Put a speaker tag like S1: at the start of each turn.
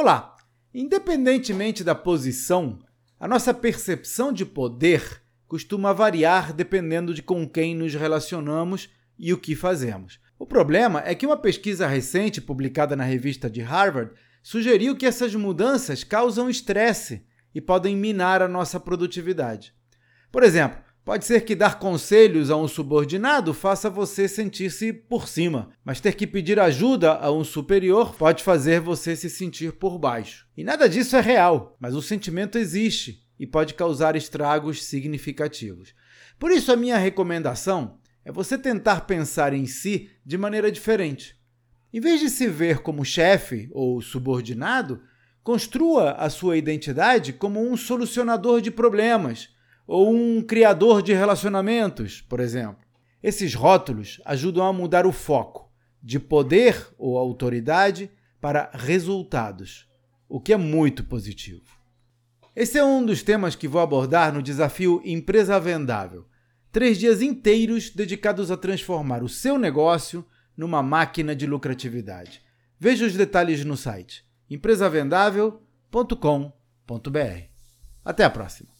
S1: Olá! Independentemente da posição, a nossa percepção de poder costuma variar dependendo de com quem nos relacionamos e o que fazemos. O problema é que uma pesquisa recente publicada na revista de Harvard sugeriu que essas mudanças causam estresse e podem minar a nossa produtividade. Por exemplo, Pode ser que dar conselhos a um subordinado faça você sentir-se por cima, mas ter que pedir ajuda a um superior pode fazer você se sentir por baixo. E nada disso é real, mas o sentimento existe e pode causar estragos significativos. Por isso, a minha recomendação é você tentar pensar em si de maneira diferente. Em vez de se ver como chefe ou subordinado, construa a sua identidade como um solucionador de problemas ou um criador de relacionamentos, por exemplo. Esses rótulos ajudam a mudar o foco de poder ou autoridade para resultados, o que é muito positivo. Esse é um dos temas que vou abordar no desafio Empresa Vendável. Três dias inteiros dedicados a transformar o seu negócio numa máquina de lucratividade. Veja os detalhes no site empresavendável.com.br. Até a próxima!